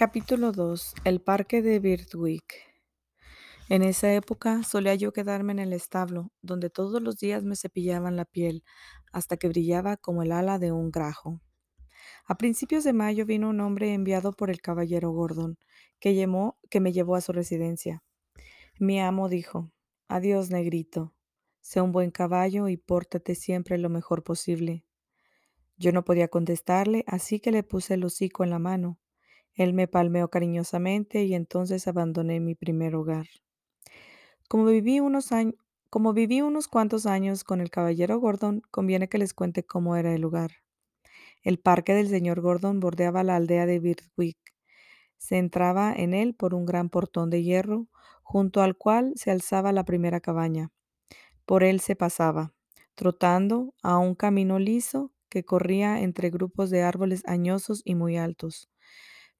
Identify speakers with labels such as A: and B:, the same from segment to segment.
A: Capítulo 2. El parque de Birtwick. En esa época solía yo quedarme en el establo, donde todos los días me cepillaban la piel, hasta que brillaba como el ala de un grajo. A principios de mayo vino un hombre enviado por el caballero Gordon, que, llamó, que me llevó a su residencia. Mi amo dijo, Adiós, negrito. Sé un buen caballo y pórtate siempre lo mejor posible. Yo no podía contestarle, así que le puse el hocico en la mano. Él me palmeó cariñosamente y entonces abandoné mi primer hogar. Como viví unos años, como viví unos cuantos años con el caballero Gordon, conviene que les cuente cómo era el lugar. El parque del señor Gordon bordeaba la aldea de Birtwick. Se entraba en él por un gran portón de hierro, junto al cual se alzaba la primera cabaña. Por él se pasaba, trotando a un camino liso que corría entre grupos de árboles añosos y muy altos.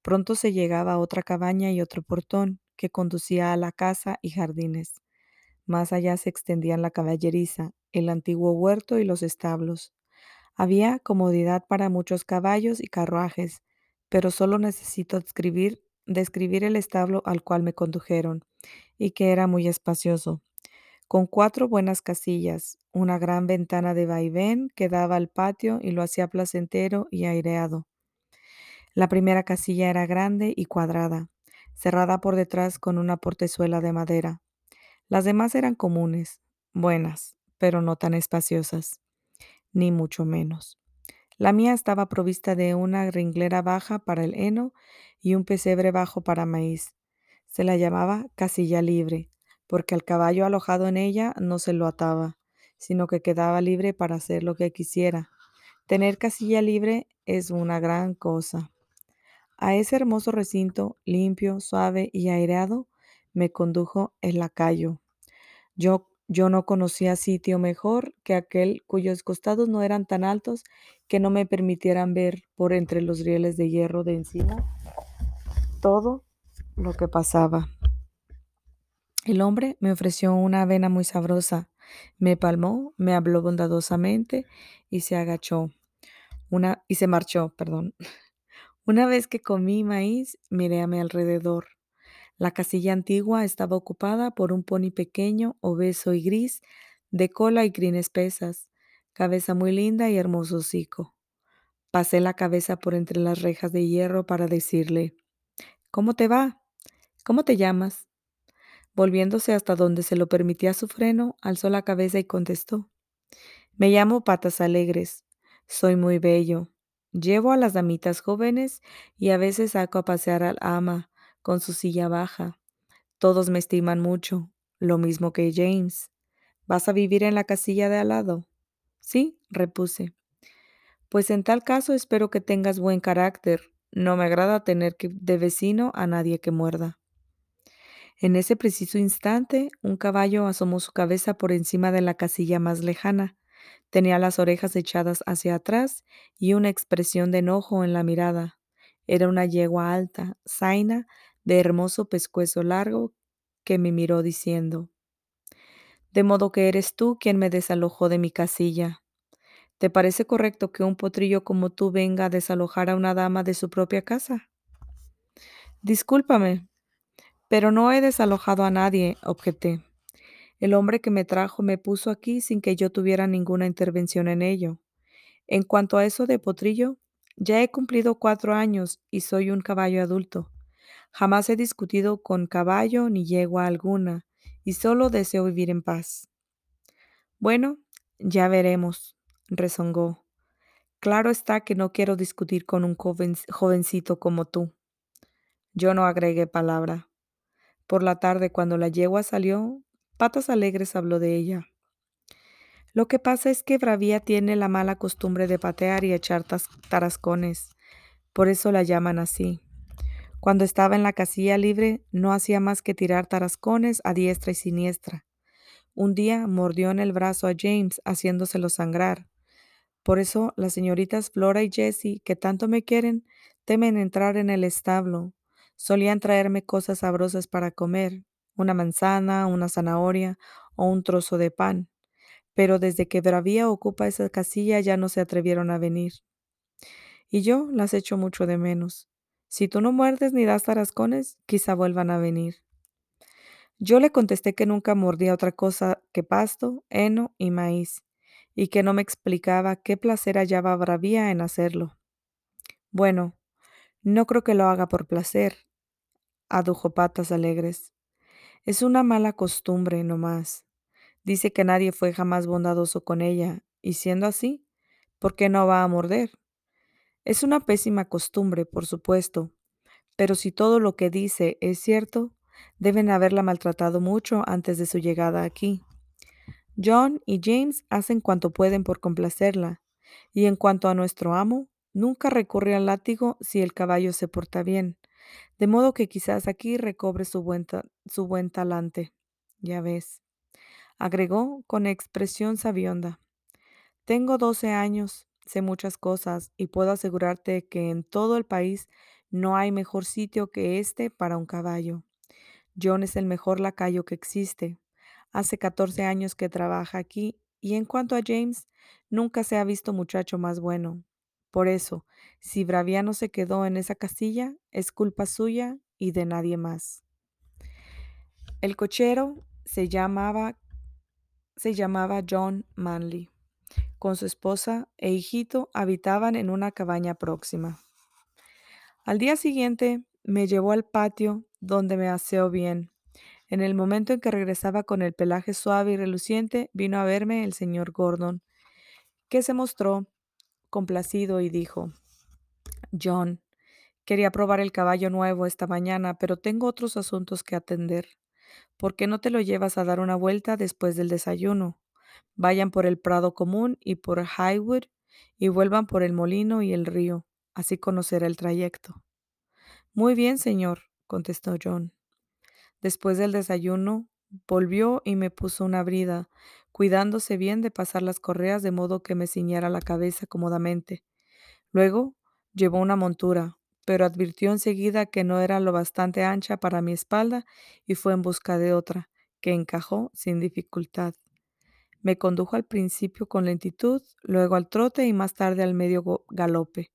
A: Pronto se llegaba a otra cabaña y otro portón que conducía a la casa y jardines. Más allá se extendían la caballeriza, el antiguo huerto y los establos. Había comodidad para muchos caballos y carruajes, pero solo necesito describir, describir el establo al cual me condujeron, y que era muy espacioso, con cuatro buenas casillas, una gran ventana de vaivén que daba al patio y lo hacía placentero y aireado. La primera casilla era grande y cuadrada, cerrada por detrás con una portezuela de madera. Las demás eran comunes, buenas, pero no tan espaciosas, ni mucho menos. La mía estaba provista de una ringlera baja para el heno y un pesebre bajo para maíz. Se la llamaba casilla libre, porque al caballo alojado en ella no se lo ataba, sino que quedaba libre para hacer lo que quisiera. Tener casilla libre es una gran cosa. A ese hermoso recinto, limpio, suave y aireado, me condujo el lacayo. Yo, yo no conocía sitio mejor que aquel cuyos costados no eran tan altos que no me permitieran ver por entre los rieles de hierro de encima todo lo que pasaba. El hombre me ofreció una avena muy sabrosa, me palmó, me habló bondadosamente y se agachó. Una y se marchó, perdón. Una vez que comí maíz, miré a mi alrededor. La casilla antigua estaba ocupada por un pony pequeño, obeso y gris, de cola y crines espesas, cabeza muy linda y hermoso hocico. Pasé la cabeza por entre las rejas de hierro para decirle, ¿Cómo te va? ¿Cómo te llamas? Volviéndose hasta donde se lo permitía su freno, alzó la cabeza y contestó, Me llamo Patas Alegres, soy muy bello, Llevo a las damitas jóvenes y a veces saco a pasear al ama con su silla baja. Todos me estiman mucho, lo mismo que James. ¿Vas a vivir en la casilla de al lado? Sí, repuse. Pues en tal caso espero que tengas buen carácter. No me agrada tener que, de vecino a nadie que muerda. En ese preciso instante, un caballo asomó su cabeza por encima de la casilla más lejana. Tenía las orejas echadas hacia atrás y una expresión de enojo en la mirada. Era una yegua alta, zaina, de hermoso pescuezo largo, que me miró diciendo, De modo que eres tú quien me desalojó de mi casilla. ¿Te parece correcto que un potrillo como tú venga a desalojar a una dama de su propia casa? Discúlpame, pero no he desalojado a nadie, objeté. El hombre que me trajo me puso aquí sin que yo tuviera ninguna intervención en ello. En cuanto a eso de potrillo, ya he cumplido cuatro años y soy un caballo adulto. Jamás he discutido con caballo ni yegua alguna, y solo deseo vivir en paz. Bueno, ya veremos, rezongó. Claro está que no quiero discutir con un jovencito como tú. Yo no agregué palabra. Por la tarde, cuando la yegua salió, Patas Alegres habló de ella. Lo que pasa es que Bravía tiene la mala costumbre de patear y echar tarascones. Por eso la llaman así. Cuando estaba en la casilla libre, no hacía más que tirar tarascones a diestra y siniestra. Un día mordió en el brazo a James, haciéndoselo sangrar. Por eso las señoritas Flora y Jessie, que tanto me quieren, temen entrar en el establo. Solían traerme cosas sabrosas para comer, una manzana, una zanahoria o un trozo de pan, pero desde que Bravía ocupa esa casilla ya no se atrevieron a venir. Y yo las echo mucho de menos. Si tú no muerdes ni das tarascones, quizá vuelvan a venir. Yo le contesté que nunca mordía otra cosa que pasto, heno y maíz, y que no me explicaba qué placer hallaba Bravía en hacerlo. Bueno, no creo que lo haga por placer, adujo Patas Alegres. Es una mala costumbre, no más. Dice que nadie fue jamás bondadoso con ella, y siendo así, ¿por qué no va a morder? Es una pésima costumbre, por supuesto, pero si todo lo que dice es cierto, deben haberla maltratado mucho antes de su llegada aquí. John y James hacen cuanto pueden por complacerla, y en cuanto a nuestro amo, nunca recurre al látigo si el caballo se porta bien, de modo que quizás aquí recobre su buen, su buen talante. Ya ves, agregó con expresión sabionda. Tengo doce años, sé muchas cosas y puedo asegurarte que en todo el país no hay mejor sitio que este para un caballo. John es el mejor lacayo que existe. Hace 14 años que trabaja aquí y en cuanto a James, nunca se ha visto muchacho más bueno. Por eso, si Braviano se quedó en esa casilla, es culpa suya y de nadie más. El cochero se llamaba, se llamaba John Manley. Con su esposa e hijito habitaban en una cabaña próxima. Al día siguiente me llevó al patio donde me aseó bien. En el momento en que regresaba con el pelaje suave y reluciente, vino a verme el señor Gordon, que se mostró complacido y dijo, John, quería probar el caballo nuevo esta mañana, pero tengo otros asuntos que atender. ¿Por qué no te lo llevas a dar una vuelta después del desayuno? Vayan por el prado común y por Highwood y vuelvan por el molino y el río. Así conocerá el trayecto. Muy bien, señor, contestó John. Después del desayuno, volvió y me puso una brida, cuidándose bien de pasar las correas de modo que me ciñera la cabeza cómodamente. Luego llevó una montura, pero advirtió enseguida que no era lo bastante ancha para mi espalda y fue en busca de otra, que encajó sin dificultad. Me condujo al principio con lentitud, luego al trote y más tarde al medio galope.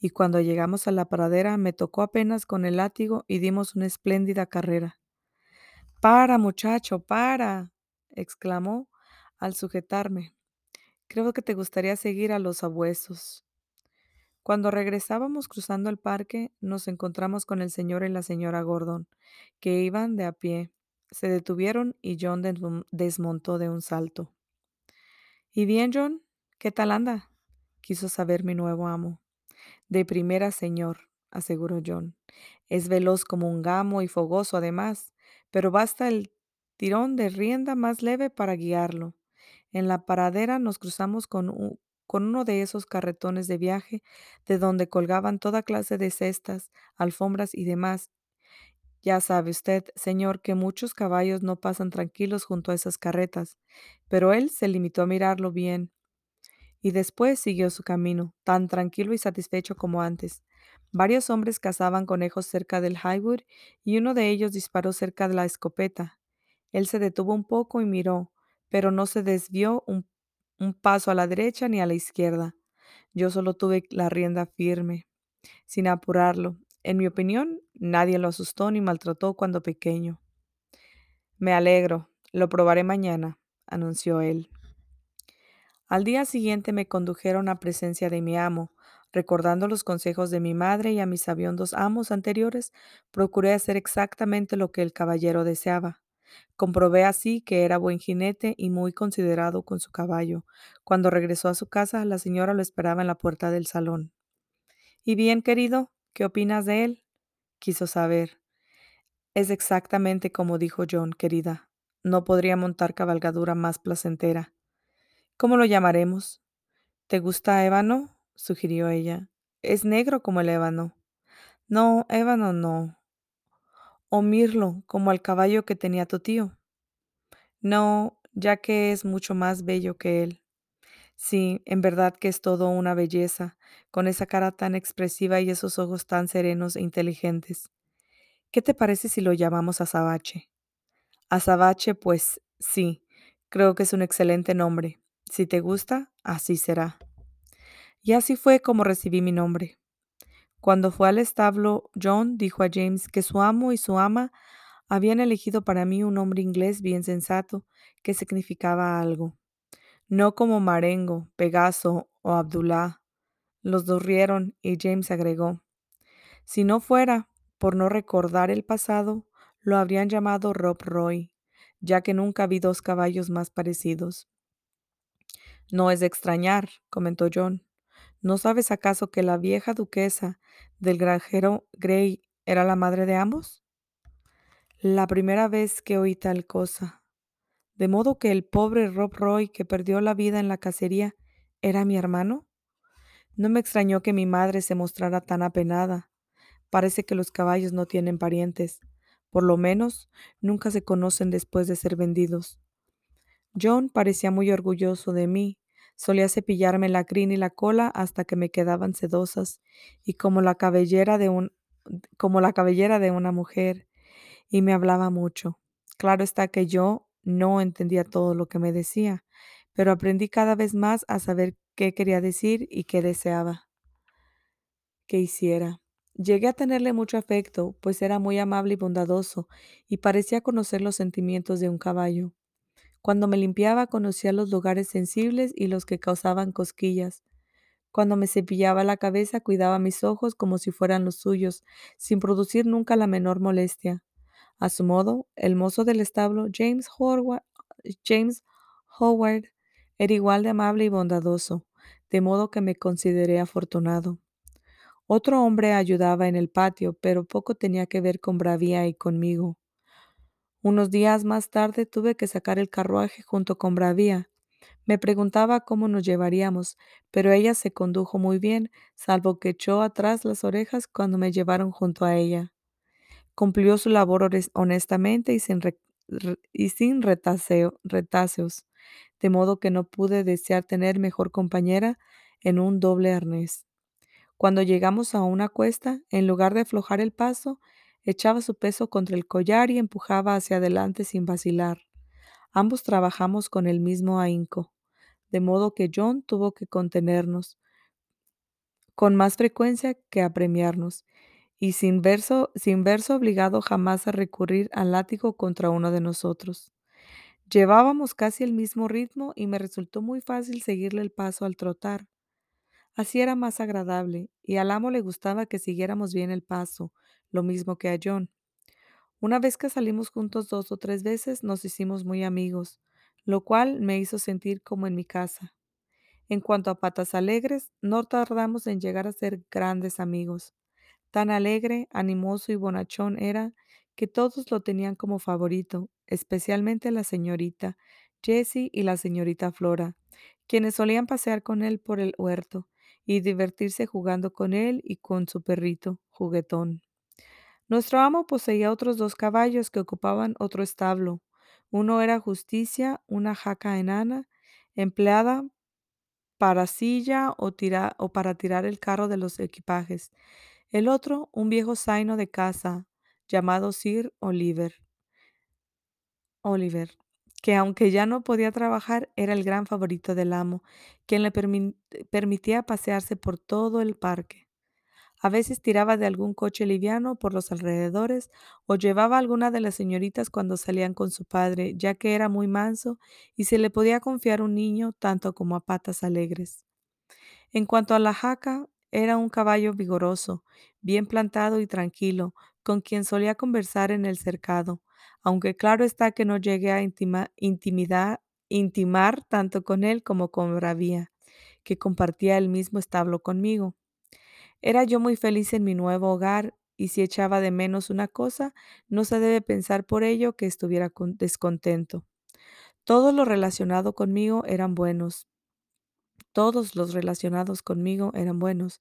A: Y cuando llegamos a la pradera me tocó apenas con el látigo y dimos una espléndida carrera. Para, muchacho, para, exclamó al sujetarme. Creo que te gustaría seguir a los abuesos. Cuando regresábamos cruzando el parque, nos encontramos con el señor y la señora Gordon, que iban de a pie. Se detuvieron y John desmontó de un salto. ¿Y bien, John? ¿Qué tal anda? quiso saber mi nuevo amo. De primera, señor, aseguró John. Es veloz como un gamo y fogoso además, pero basta el tirón de rienda más leve para guiarlo. En la paradera nos cruzamos con, con uno de esos carretones de viaje de donde colgaban toda clase de cestas, alfombras y demás. Ya sabe usted, señor, que muchos caballos no pasan tranquilos junto a esas carretas, pero él se limitó a mirarlo bien y después siguió su camino, tan tranquilo y satisfecho como antes. Varios hombres cazaban conejos cerca del Highwood y uno de ellos disparó cerca de la escopeta. Él se detuvo un poco y miró, pero no se desvió un, paso a la derecha ni a la izquierda. Yo solo tuve la rienda firme, sin apurarlo. En mi opinión, nadie lo asustó ni maltrató cuando pequeño. Me alegro, lo probaré mañana, anunció él. Al día siguiente me condujeron a presencia de mi amo. Recordando los consejos de mi madre y a mis sabiondos amos anteriores, procuré hacer exactamente lo que el caballero deseaba. Comprobé así que era buen jinete y muy considerado con su caballo. Cuando regresó a su casa, la señora lo esperaba en la puerta del salón. ¿Y bien, querido? ¿Qué opinas de él? quiso saber. Es exactamente como dijo John, querida. No podría montar cabalgadura más placentera. ¿Cómo lo llamaremos? ¿Te gusta ébano? sugirió ella. Es negro como el ébano. No, ébano no. O mirlo, como el caballo que tenía tu tío. No, ya que es mucho más bello que él. Sí, en verdad que es todo una belleza, con esa cara tan expresiva y esos ojos tan serenos e inteligentes. ¿Qué te parece si lo llamamos Azabache? Azabache, pues sí, creo que es un excelente nombre. Si te gusta, así será. Y así fue como recibí mi nombre. Cuando fue al establo, John dijo a James que su amo y su ama habían elegido para mí un hombre inglés bien sensato, que significaba algo. No como Marengo, Pegaso o Abdullah. Los dos rieron y James agregó, si no fuera por no recordar el pasado, lo habrían llamado Rob Roy, ya que nunca vi dos caballos más parecidos. No es de extrañar, comentó John. ¿No sabes acaso que la vieja duquesa del granjero Grey era la madre de ambos? La primera vez que oí tal cosa. De modo que el pobre Rob Roy que perdió la vida en la cacería era mi hermano. No me extrañó que mi madre se mostrara tan apenada. Parece que los caballos no tienen parientes. Por lo menos, nunca se conocen después de ser vendidos. John parecía muy orgulloso de mí. Solía cepillarme la crin y la cola hasta que me quedaban sedosas y como la cabellera de un como la cabellera de una mujer y me hablaba mucho. Claro está que yo no entendía todo lo que me decía, pero aprendí cada vez más a saber qué quería decir y qué deseaba que hiciera. Llegué a tenerle mucho afecto, pues era muy amable y bondadoso, y parecía conocer los sentimientos de un caballo. Cuando me limpiaba conocía los lugares sensibles y los que causaban cosquillas. Cuando me cepillaba la cabeza cuidaba mis ojos como si fueran los suyos, sin producir nunca la menor molestia. A su modo, el mozo del establo, James Howard, James Howard, era igual de amable y bondadoso, de modo que me consideré afortunado. Otro hombre ayudaba en el patio, pero poco tenía que ver con Bravía y conmigo. Unos días más tarde tuve que sacar el carruaje junto con Bravía. Me preguntaba cómo nos llevaríamos, pero ella se condujo muy bien, salvo que echó atrás las orejas cuando me llevaron junto a ella. Cumplió su labor honestamente y sin, y sin retaseos, de modo que no pude desear tener mejor compañera en un doble arnés. Cuando llegamos a una cuesta, en lugar de aflojar el paso, echaba su peso contra el collar y empujaba hacia adelante sin vacilar. Ambos trabajamos con el mismo ahínco, de modo que John tuvo que contenernos con más frecuencia que apremiarnos, y sin, verso, sin verse obligado jamás a recurrir al látigo contra uno de nosotros. Llevábamos casi el mismo ritmo y me resultó muy fácil seguirle el paso al trotar. Así era más agradable, y al amo le gustaba que siguiéramos bien el paso, lo mismo que a John. Una vez que salimos juntos dos o tres veces, nos hicimos muy amigos, lo cual me hizo sentir como en mi casa. En cuanto a patas alegres, no tardamos en llegar a ser grandes amigos. Tan alegre, animoso y bonachón era que todos lo tenían como favorito, especialmente la señorita Jessie y la señorita Flora, quienes solían pasear con él por el huerto y divertirse jugando con él y con su perrito, juguetón. Nuestro amo poseía otros dos caballos que ocupaban otro establo. Uno era Justicia, una jaca enana, empleada para silla o, para tirar el carro de los equipajes. El otro, un viejo zaino de casa, llamado Sir Oliver. Oliver que aunque ya no podía trabajar, era el gran favorito del amo, quien le permitía pasearse por todo el parque. A veces tiraba de algún coche liviano por los alrededores o llevaba a alguna de las señoritas cuando salían con su padre, ya que era muy manso y se le podía confiar un niño tanto como a patas alegres. En cuanto a la jaca, era un caballo vigoroso, bien plantado y tranquilo, con quien solía conversar en el cercado, aunque claro está que no llegué a intimidar, intimar tanto con él como con Bravía, que compartía el mismo establo conmigo. Era yo muy feliz en mi nuevo hogar y si echaba de menos una cosa, no se debe pensar por ello que estuviera descontento. Todos los relacionados conmigo eran buenos. Todos los relacionados conmigo eran buenos.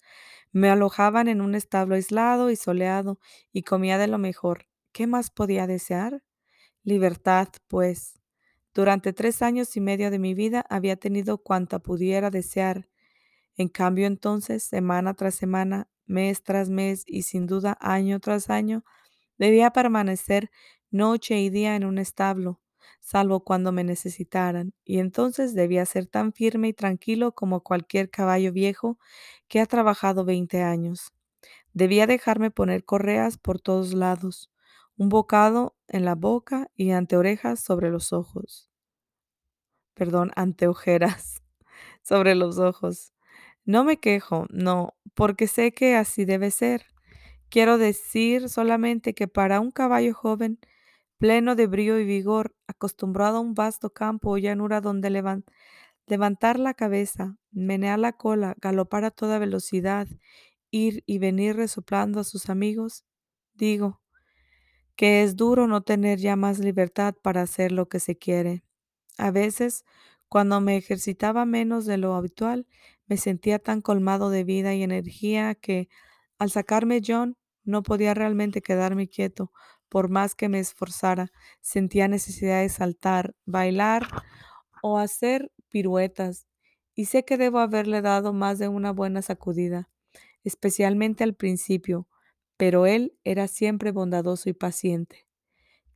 A: Me alojaban en un establo aislado y soleado y comía de lo mejor. ¿Qué más podía desear? Libertad, pues. Durante tres años y medio de mi vida había tenido cuanta pudiera desear. En cambio entonces, semana tras semana, mes tras mes y sin duda año tras año, debía permanecer noche y día en un establo, salvo cuando me necesitaran, y entonces debía ser tan firme y tranquilo como cualquier caballo viejo que ha trabajado veinte años. Debía dejarme poner correas por todos lados, un bocado en la boca y anteorejas sobre los ojos. Perdón, anteojeras sobre los ojos. No me quejo, no, porque sé que así debe ser. Quiero decir solamente que para un caballo joven, pleno de brío y vigor, acostumbrado a un vasto campo o llanura donde levantar la cabeza, menear la cola, galopar a toda velocidad, ir y venir resoplando a sus amigos, digo que es duro no tener ya más libertad para hacer lo que se quiere. A veces, cuando me ejercitaba menos de lo habitual, me sentía tan colmado de vida y energía que, al sacarme John, no podía realmente quedarme quieto, por más que me esforzara. Sentía necesidad de saltar, bailar o hacer piruetas, y sé que debo haberle dado más de una buena sacudida, especialmente al principio, pero él era siempre bondadoso y paciente.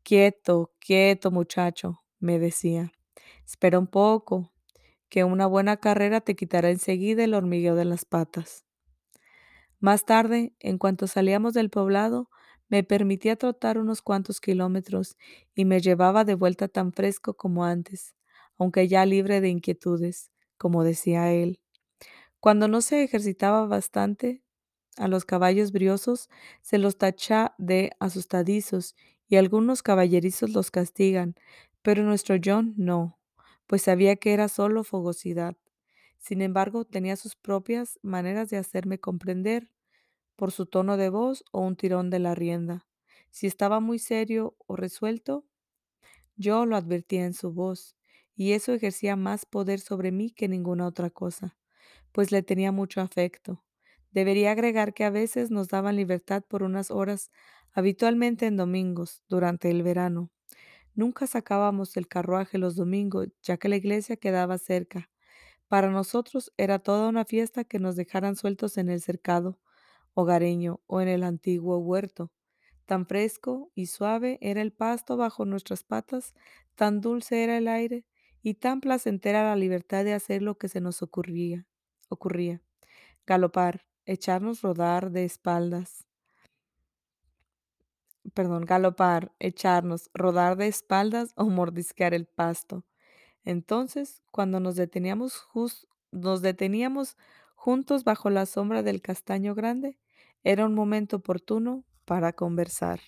A: Quieto, quieto, muchacho, me decía. Espera un poco, que una buena carrera te quitará enseguida el hormigueo de las patas. Más tarde, en cuanto salíamos del poblado, me permitía trotar unos cuantos kilómetros y me llevaba de vuelta tan fresco como antes, aunque ya libre de inquietudes, como decía él. Cuando no se ejercitaba bastante, a los caballos briosos se los tacha de asustadizos y algunos caballerizos los castigan, pero nuestro John no, pues sabía que era solo fogosidad. Sin embargo, tenía sus propias maneras de hacerme comprender, por su tono de voz o un tirón de la rienda. Si estaba muy serio o resuelto, yo lo advertía en su voz, y eso ejercía más poder sobre mí que ninguna otra cosa, pues le tenía mucho afecto. Debería agregar que a veces nos daban libertad por unas horas, habitualmente en domingos, durante el verano. Nunca sacábamos el carruaje los domingos, ya que la iglesia quedaba cerca. Para nosotros era toda una fiesta que nos dejaran sueltos en el cercado hogareño o en el antiguo huerto. Tan fresco y suave era el pasto bajo nuestras patas, tan dulce era el aire y tan placentera la libertad de hacer lo que se nos ocurría. ocurría. Galopar, echarnos rodar de espaldas. Perdón, galopar, echarnos, rodar de espaldas o mordisquear el pasto. Entonces, cuando nos deteníamos, nos deteníamos juntos bajo la sombra del castaño grande, era un momento oportuno para conversar.